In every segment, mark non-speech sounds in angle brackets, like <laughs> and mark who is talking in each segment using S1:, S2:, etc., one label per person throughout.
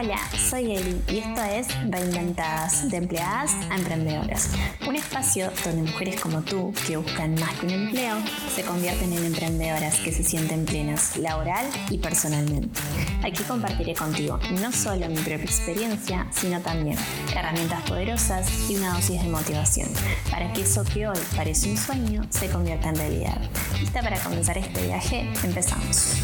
S1: Hola, soy Eli y esto es Reinventadas, de empleadas a emprendedoras. Un espacio donde mujeres como tú, que buscan más que un empleo, se convierten en emprendedoras que se sienten plenas laboral y personalmente. Aquí compartiré contigo no solo mi propia experiencia, sino también herramientas poderosas y una dosis de motivación para que eso que hoy parece un sueño se convierta en realidad. ¿Lista para comenzar este viaje? Empezamos.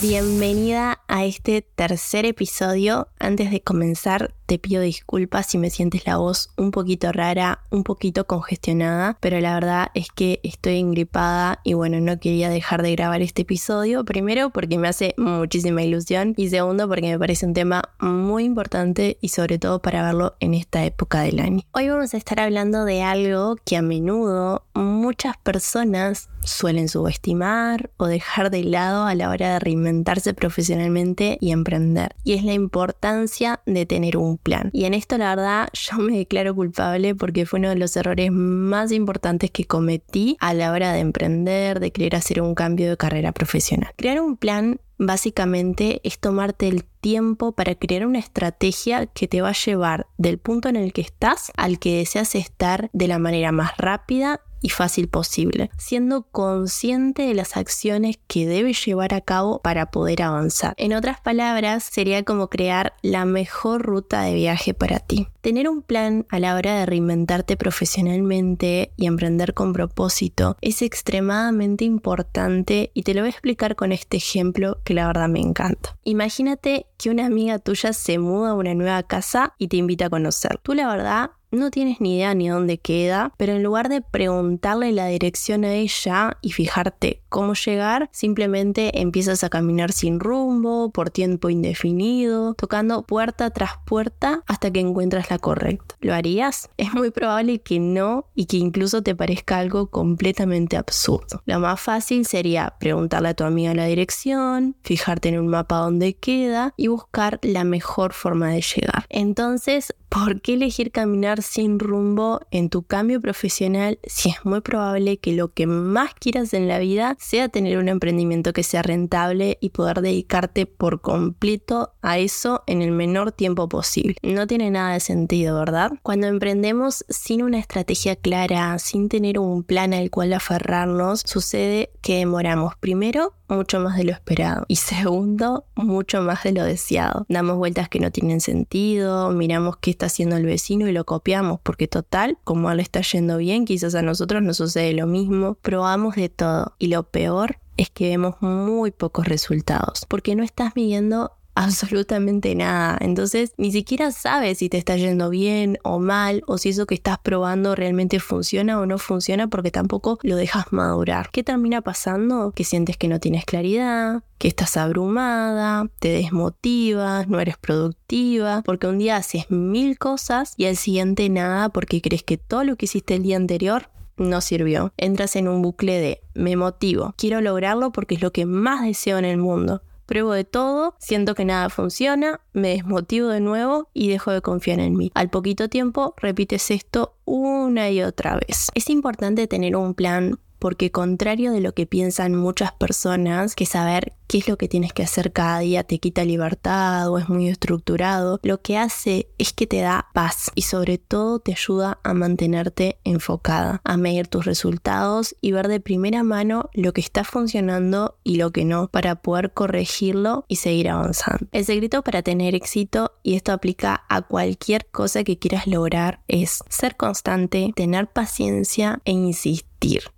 S1: Bienvenida a este tercer episodio. Antes de comenzar, te pido disculpas si me sientes la voz un poquito rara, un poquito congestionada, pero la verdad es que estoy engripada y bueno, no quería dejar de grabar este episodio. Primero porque me hace muchísima ilusión y segundo porque me parece un tema muy importante y sobre todo para verlo en esta época del año. Hoy vamos a estar hablando de algo que a menudo muchas personas suelen subestimar o dejar de lado a la hora de reinventarse profesionalmente y emprender. Y es la importancia de tener un plan. Y en esto la verdad <laughs> yo me declaro culpable porque fue uno de los errores más importantes que cometí a la hora de emprender, de querer hacer un cambio de carrera profesional. Crear un plan básicamente es tomarte el tiempo para crear una estrategia que te va a llevar del punto en el que estás al que deseas estar de la manera más rápida y fácil posible, siendo consciente de las acciones que debes llevar a cabo para poder avanzar. En otras palabras, sería como crear la mejor ruta de viaje para ti. Tener un plan a la hora de reinventarte profesionalmente y emprender con propósito es extremadamente importante y te lo voy a explicar con este ejemplo que la verdad me encanta. Imagínate que una amiga tuya se muda a una nueva casa y te invita a conocer. Tú la verdad no tienes ni idea ni dónde queda, pero en lugar de preguntarle la dirección a ella y fijarte cómo llegar, simplemente empiezas a caminar sin rumbo, por tiempo indefinido, tocando puerta tras puerta hasta que encuentras la correcta. ¿Lo harías? <laughs> Es muy probable que no y que incluso te parezca algo completamente absurdo. Lo más fácil sería preguntarle a tu amiga la dirección, fijarte en un mapa donde queda y buscar la mejor forma de llegar. Entonces, ¿por qué elegir caminar sin rumbo en tu cambio profesional si es muy probable que lo que más quieras en la vida sea tener un emprendimiento que sea rentable y poder dedicarte por completo a eso en el menor tiempo posible. No tiene nada de sentido, ¿verdad? Cuando emprendemos sin una estrategia clara, sin tener un plan al cual aferrarnos, sucede que demoramos primero mucho más de lo esperado. Y segundo, mucho más de lo deseado. Damos vueltas que no tienen sentido, miramos qué está haciendo el vecino y lo copiamos, porque total, como a él está yendo bien, quizás a nosotros nos sucede lo mismo. Probamos de todo. Y lo peor es que vemos muy pocos resultados, porque no estás midiendo absolutamente nada. Entonces ni siquiera sabes si te está yendo bien o mal o si eso que estás probando realmente funciona o no funciona porque tampoco lo dejas madurar. ¿Qué termina pasando? Que sientes que no tienes claridad, que estás abrumada, te desmotivas, no eres productiva, porque un día haces mil cosas y al siguiente nada porque crees que todo lo que hiciste el día anterior no sirvió. Entras en un bucle de me motivo, quiero lograrlo porque es lo que más deseo en el mundo pruebo de todo, siento que nada funciona, me desmotivo de nuevo y dejo de confiar en mí. Al poquito tiempo repites esto una y otra vez. Es importante tener un plan porque contrario de lo que piensan muchas personas, que saber qué es lo que tienes que hacer cada día te quita libertad o es muy estructurado, lo que hace es que te da paz y sobre todo te ayuda a mantenerte enfocada, a medir tus resultados y ver de primera mano lo que está funcionando y lo que no para poder corregirlo y seguir avanzando. El secreto para tener éxito, y esto aplica a cualquier cosa que quieras lograr, es ser constante, tener paciencia e insistir.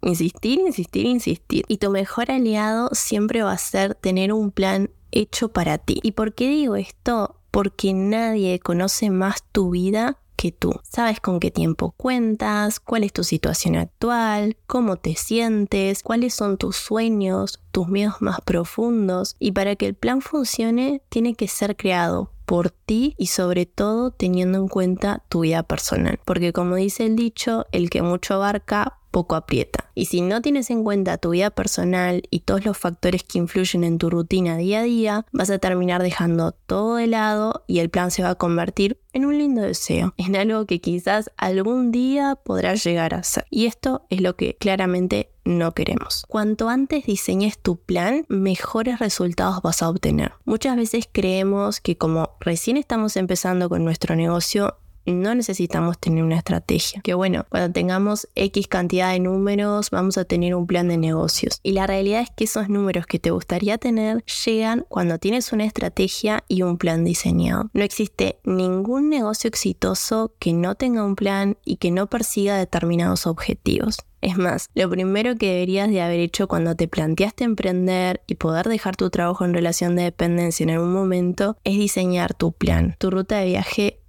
S1: Insistir, insistir, insistir. Y tu mejor aliado siempre va a ser tener un plan hecho para ti. ¿Y por qué digo esto? Porque nadie conoce más tu vida que tú. Sabes con qué tiempo cuentas, cuál es tu situación actual, cómo te sientes, cuáles son tus sueños, tus miedos más profundos. Y para que el plan funcione, tiene que ser creado por ti y sobre todo teniendo en cuenta tu vida personal. Porque como dice el dicho, el que mucho abarca, poco aprieta. Y si no tienes en cuenta tu vida personal y todos los factores que influyen en tu rutina día a día, vas a terminar dejando todo de lado y el plan se va a convertir en un lindo deseo, <laughs> en algo que quizás algún día podrás llegar a ser. Y esto es lo que claramente no queremos. Cuanto antes diseñes tu plan, mejores resultados vas a obtener. Muchas veces creemos que como recién estamos empezando con nuestro negocio, no necesitamos tener una estrategia. Que bueno, cuando tengamos X cantidad de números, vamos a tener un plan de negocios. Y la realidad es que esos números que te gustaría tener llegan cuando tienes una estrategia y un plan diseñado. No existe ningún negocio exitoso que no tenga un plan y que no persiga determinados objetivos. Es más, lo primero que deberías de haber hecho cuando te planteaste emprender y poder dejar tu trabajo en relación de dependencia en algún momento es diseñar tu plan, tu ruta de viaje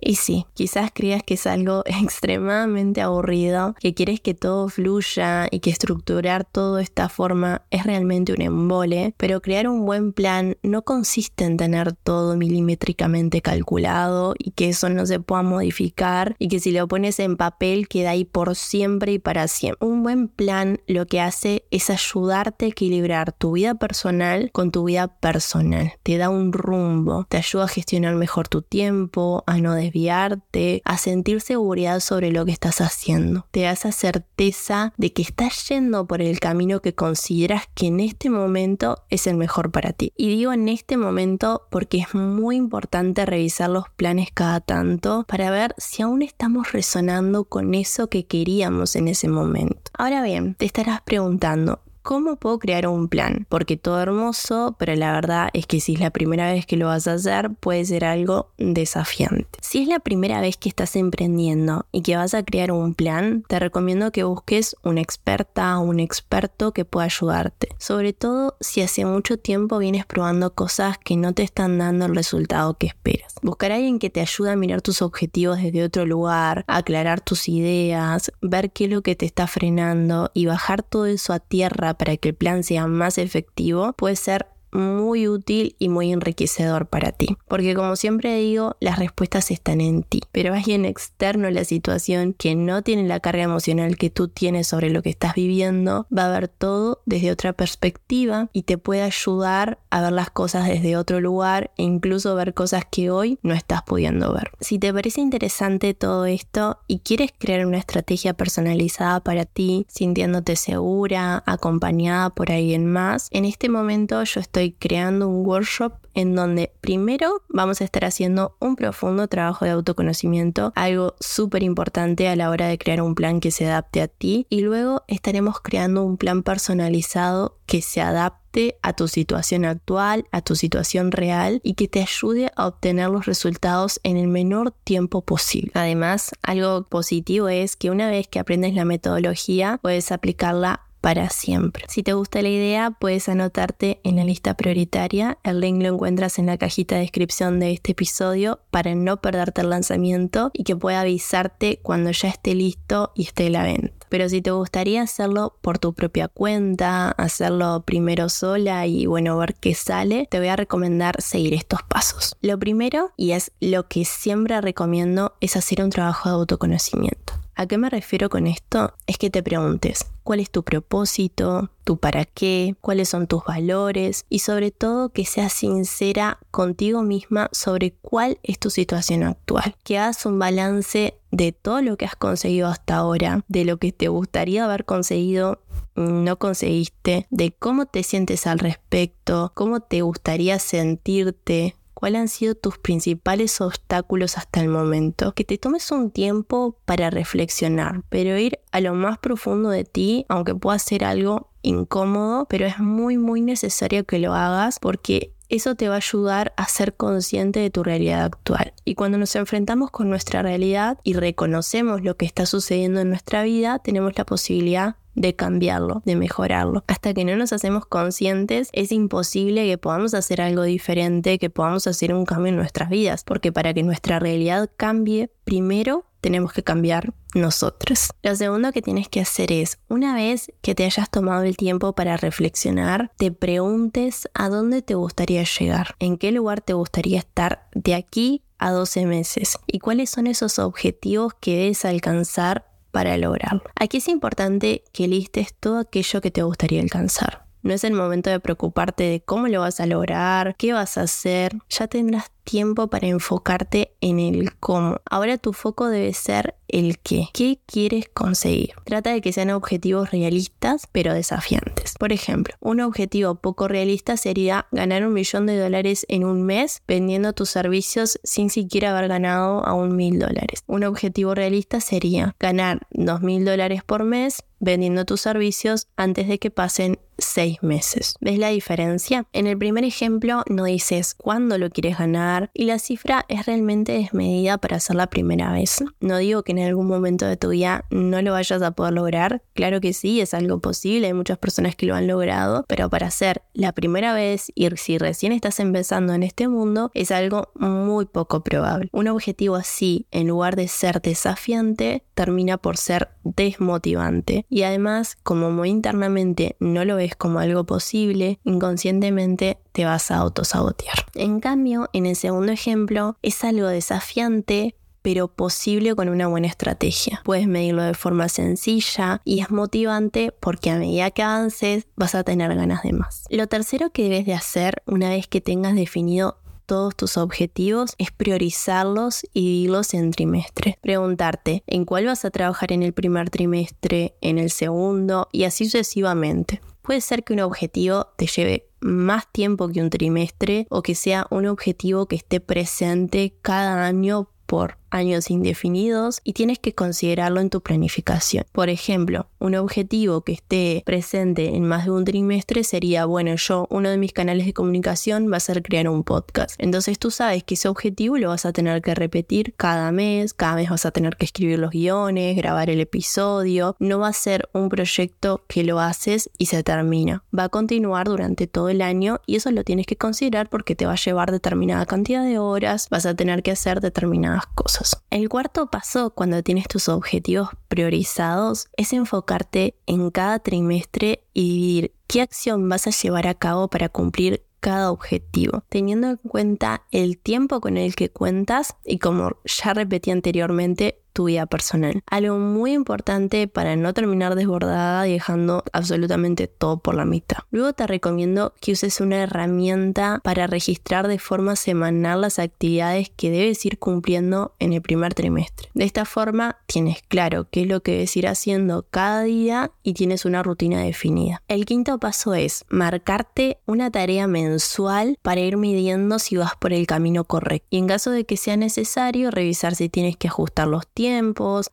S1: Y sí, quizás creas que es algo <laughs> extremadamente aburrido, que quieres que todo fluya y que estructurar todo de esta forma es realmente un embole, pero crear un buen plan no consiste en tener todo milimétricamente calculado y que eso no se pueda modificar y que si lo pones en papel queda ahí por siempre y para siempre. Un buen plan lo que hace es ayudarte a equilibrar tu vida personal con tu vida personal. Te da un rumbo, te ayuda a gestionar mejor tu tiempo, a no desviarte, a sentir seguridad sobre lo que estás haciendo. Te da esa certeza de que estás yendo por el camino que consideras que en este momento es el mejor para ti. Y digo en este momento porque es muy importante revisar los planes cada tanto para ver si aún estamos resonando con eso que queríamos en ese ese momento. Ahora bien, te estarás preguntando, ¿Cómo puedo crear un plan? Porque todo hermoso, pero la verdad es que si es la primera vez que lo vas a hacer, puede ser algo desafiante. Si es la primera vez que estás emprendiendo y que vas a crear un plan, te recomiendo que busques una experta o un experto que pueda ayudarte. Sobre todo si hace mucho tiempo vienes probando cosas que no te están dando el resultado que esperas. Buscar a alguien que te ayude a mirar tus objetivos desde otro lugar, aclarar tus ideas, ver qué es lo que te está frenando y bajar todo eso a tierra para que el plan sea más efectivo puede ser muy útil y muy enriquecedor para ti. Porque como siempre digo, las respuestas están en ti. Pero alguien externo a la situación que no tiene la carga emocional que tú tienes sobre lo que estás viviendo, va a ver todo desde otra perspectiva y te puede ayudar a ver las cosas desde otro lugar e incluso ver cosas que hoy no estás pudiendo ver. Si te parece interesante todo esto y quieres crear una estrategia personalizada para ti, sintiéndote segura, acompañada por alguien más, en este momento yo estoy creando un workshop en donde primero vamos a estar haciendo un profundo trabajo de autoconocimiento, algo súper importante a la hora de crear un plan que se adapte a ti y luego estaremos creando un plan personalizado que se adapte a tu situación actual, a tu situación real y que te ayude a obtener los resultados en el menor tiempo posible. Además, algo positivo es que una vez que aprendes la metodología, puedes aplicarla para siempre. Si te gusta la idea, puedes anotarte en la lista prioritaria. El link lo encuentras en la cajita de descripción de este episodio para no perderte el lanzamiento y que pueda avisarte cuando ya esté listo y esté la venta. Pero si te gustaría hacerlo por tu propia cuenta, hacerlo primero sola y bueno, ver qué sale, te voy a recomendar seguir estos pasos. Lo primero, y es lo que siempre recomiendo, es hacer un trabajo de autoconocimiento. ¿A qué me refiero con esto? Es que te preguntes, ¿cuál es tu propósito? ¿Tu para qué? ¿Cuáles son tus valores? Y sobre todo que seas sincera contigo misma sobre cuál es tu situación actual. Que hagas un balance de todo lo que has conseguido hasta ahora, de lo que te gustaría haber conseguido no conseguiste, de cómo te sientes al respecto, cómo te gustaría sentirte, cuáles han sido tus principales obstáculos hasta el momento. Que te tomes un tiempo para reflexionar, pero ir a lo más profundo de ti, aunque pueda ser algo incómodo, pero es muy muy necesario que lo hagas porque eso te va a ayudar a ser consciente de tu realidad actual. Y cuando nos enfrentamos con nuestra realidad y reconocemos lo que está sucediendo en nuestra vida, tenemos la posibilidad de cambiarlo, de mejorarlo. Hasta que no nos hacemos conscientes, es imposible que podamos hacer algo diferente, que podamos hacer un cambio en nuestras vidas, porque para que nuestra realidad cambie, primero tenemos que cambiar nosotros. Lo segundo que tienes que hacer es, una vez que te hayas tomado el tiempo para reflexionar, te preguntes a dónde te gustaría llegar, en qué lugar te gustaría estar de aquí a 12 meses y cuáles son esos objetivos que debes alcanzar para lograrlo. Aquí es importante que listes todo aquello que te gustaría alcanzar. No es el momento de preocuparte de cómo lo vas a lograr, qué vas a hacer. Ya tendrás tiempo para enfocarte en el cómo. Ahora tu foco debe ser el qué. ¿Qué quieres conseguir? Trata de que sean objetivos realistas pero desafiantes. Por ejemplo, un objetivo poco realista sería ganar un millón de dólares en un mes vendiendo tus servicios sin siquiera haber ganado a un mil dólares. Un objetivo realista sería ganar dos mil dólares por mes vendiendo tus servicios antes de que pasen seis meses. ¿Ves la diferencia? En el primer ejemplo no dices cuándo lo quieres ganar y la cifra es realmente desmedida para hacer la primera vez. No digo que en algún momento de tu vida no lo vayas a poder lograr, claro que sí, es algo posible, hay muchas personas que lo han logrado, pero para hacer la primera vez y si recién estás empezando en este mundo es algo muy poco probable. Un objetivo así, en lugar de ser desafiante, termina por ser desmotivante y además como muy internamente no lo ves como algo posible, inconscientemente te vas a autosabotear. En cambio, en el segundo ejemplo es algo desafiante, pero posible con una buena estrategia. Puedes medirlo de forma sencilla y es motivante porque a medida que avances vas a tener ganas de más. Lo tercero que debes de hacer una vez que tengas definido todos tus objetivos es priorizarlos y dividirlos en trimestres. Preguntarte en cuál vas a trabajar en el primer trimestre, en el segundo y así sucesivamente. Puede ser que un objetivo te lleve más tiempo que un trimestre o que sea un objetivo que esté presente cada año por años indefinidos y tienes que considerarlo en tu planificación. Por ejemplo, un objetivo que esté presente en más de un trimestre sería, bueno, yo uno de mis canales de comunicación va a ser crear un podcast. Entonces tú sabes que ese objetivo lo vas a tener que repetir cada mes, cada mes vas a tener que escribir los guiones, grabar el episodio. No va a ser un proyecto que lo haces y se termina. Va a continuar durante todo el año y eso lo tienes que considerar porque te va a llevar determinada cantidad de horas, vas a tener que hacer determinadas cosas. El cuarto paso cuando tienes tus objetivos priorizados es enfocarte en cada trimestre y dividir qué acción vas a llevar a cabo para cumplir cada objetivo, teniendo en cuenta el tiempo con el que cuentas y como ya repetí anteriormente, tu vida personal. Algo muy importante para no terminar desbordada y dejando absolutamente todo por la mitad. Luego te recomiendo que uses una herramienta para registrar de forma semanal las actividades que debes ir cumpliendo en el primer trimestre. De esta forma tienes claro qué es lo que debes ir haciendo cada día y tienes una rutina definida. El quinto paso es marcarte una tarea mensual para ir midiendo si vas por el camino correcto y en caso de que sea necesario revisar si tienes que ajustar los tiempos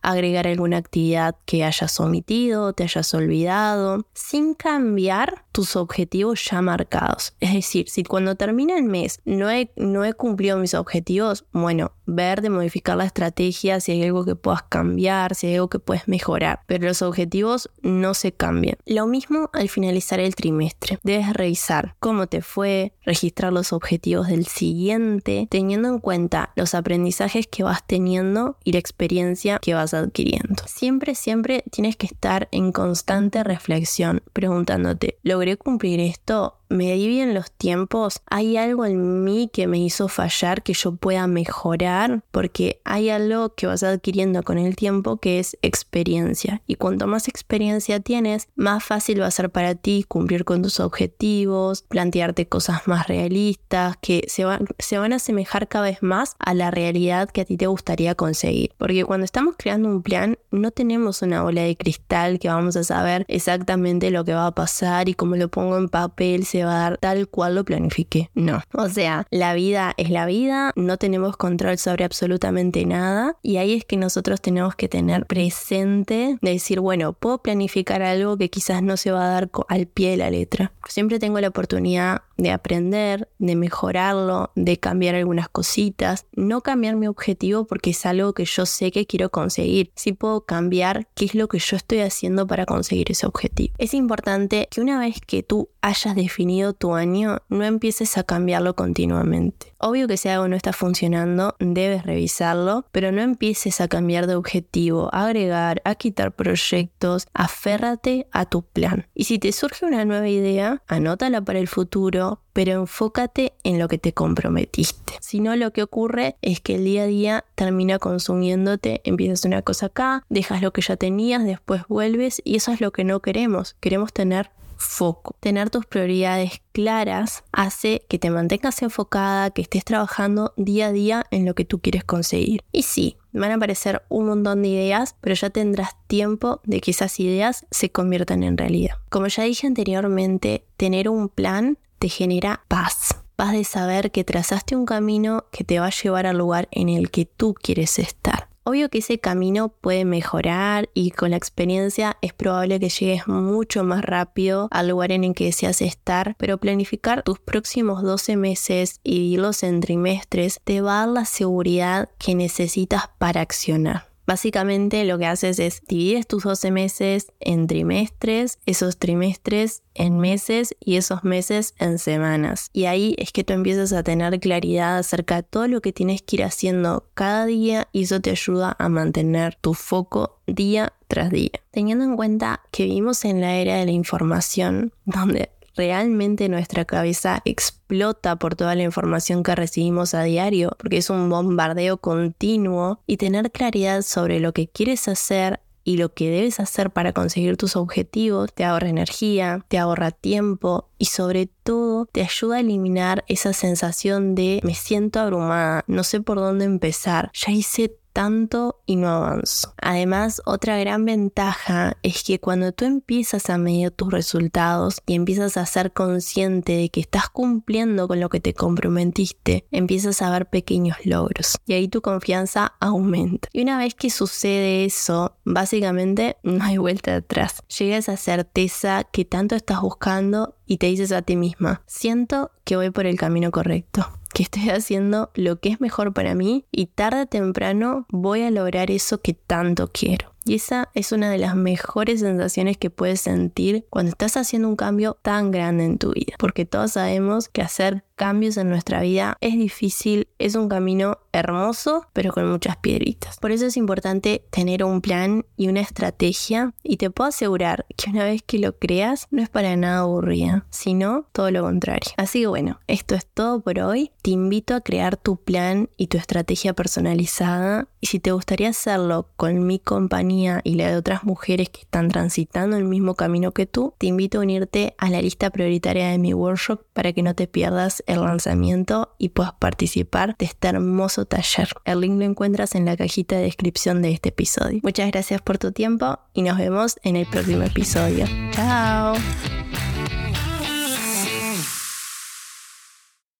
S1: agregar alguna actividad que hayas omitido, te hayas olvidado, sin cambiar tus objetivos ya marcados. Es decir, si cuando termina el mes no he, no he cumplido mis objetivos, bueno, ver de modificar la estrategia, si hay algo que puedas cambiar, si hay algo que puedes mejorar, pero los objetivos no se cambian. Lo mismo al finalizar el trimestre. Debes revisar cómo te fue, registrar los objetivos del siguiente, teniendo en cuenta los aprendizajes que vas teniendo y la experiencia que vas adquiriendo. Siempre, siempre tienes que estar en constante reflexión, preguntándote, ¿logré cumplir esto? Me di bien los tiempos, hay algo en mí que me hizo fallar que yo pueda mejorar, porque hay algo que vas adquiriendo con el tiempo que es experiencia. Y cuanto más experiencia tienes, más fácil va a ser para ti cumplir con tus objetivos, plantearte cosas más realistas, que se se van a asemejar cada vez más a la realidad que a ti te gustaría conseguir. Porque cuando estamos creando un plan, no tenemos una bola de cristal que vamos a saber exactamente lo que va a pasar y cómo lo pongo en papel se va a dar tal cual lo planifique. No. O sea, la vida es la vida, no tenemos control sobre absolutamente nada y ahí es que nosotros tenemos que tener presente de decir, bueno, puedo planificar algo que quizás no se va a dar al pie de la letra. Siempre tengo la oportunidad de aprender, de mejorarlo, de cambiar algunas cositas, no cambiar mi objetivo porque es algo que yo sé que quiero conseguir. Sí puedo cambiar qué es lo que yo estoy haciendo para conseguir ese objetivo. Es importante que una vez que tú hayas definido tu año, no empieces a cambiarlo continuamente. Obvio que si algo no está funcionando, debes revisarlo, pero no empieces a cambiar de objetivo, a agregar, a quitar proyectos, aférrate a tu plan. Y si te surge una nueva idea, anótala para el futuro pero enfócate en lo que te comprometiste. Si no, lo que ocurre es que el día a día termina consumiéndote, empiezas una cosa acá, dejas lo que ya tenías, después vuelves y eso es lo que no queremos. Queremos tener foco. Tener tus prioridades claras hace que te mantengas enfocada, que estés trabajando día a día en lo que tú quieres conseguir. Y sí, van a aparecer un montón de ideas, pero ya tendrás tiempo de que esas ideas se conviertan en realidad. Como ya dije anteriormente, tener un plan te genera paz. Paz de saber que trazaste un camino que te va a llevar al lugar en el que tú quieres estar. Obvio que ese camino puede mejorar y con la experiencia es probable que llegues mucho más rápido al lugar en el que deseas estar, pero planificar tus próximos 12 meses y dividirlos en trimestres te va a dar la seguridad que necesitas para accionar. Básicamente lo que haces es divides tus 12 meses en trimestres, esos trimestres en meses y esos meses en semanas. Y ahí es que tú empiezas a tener claridad acerca de todo lo que tienes que ir haciendo cada día y eso te ayuda a mantener tu foco día tras día. Teniendo en cuenta que vivimos en la era de la información, <laughs> donde realmente nuestra cabeza explota por toda la información que recibimos a diario, porque es un bombardeo continuo y tener claridad sobre lo que quieres hacer y lo que debes hacer para conseguir tus objetivos te ahorra energía, te ahorra tiempo y sobre todo te ayuda a eliminar esa sensación de me siento abrumada, no sé por dónde empezar, ya hice tanto y no avanzo. Además, otra gran ventaja es que cuando tú empiezas a medir tus resultados y empiezas a ser consciente de que estás cumpliendo con lo que te comprometiste, empiezas a ver pequeños logros y ahí tu confianza aumenta. Y una vez que sucede eso, básicamente no hay vuelta atrás. Llega esa certeza que tanto estás buscando y te dices a ti misma, siento que voy por el camino correcto que estoy haciendo lo que es mejor para mí y tarde o temprano voy a lograr eso que tanto quiero. Y esa es una de las mejores sensaciones que puedes sentir cuando estás haciendo un cambio tan grande en tu vida. Porque todos sabemos que hacer cambios en nuestra vida es difícil, es un camino hermoso, pero con muchas piedritas. Por eso es importante tener un plan y una estrategia y te puedo asegurar que una vez que lo creas no es para nada aburrida, sino todo lo contrario. Así que bueno, esto es todo por hoy. Te invito a crear tu plan y tu estrategia personalizada y si te gustaría hacerlo con mi compañía y la de otras mujeres que están transitando el mismo camino que tú, te invito a unirte a la lista prioritaria de mi workshop para que no te pierdas el lanzamiento y puedas participar de este hermoso taller. El link lo encuentras en la cajita de descripción de este episodio. Muchas gracias por tu tiempo y nos vemos en el próximo episodio. Chao.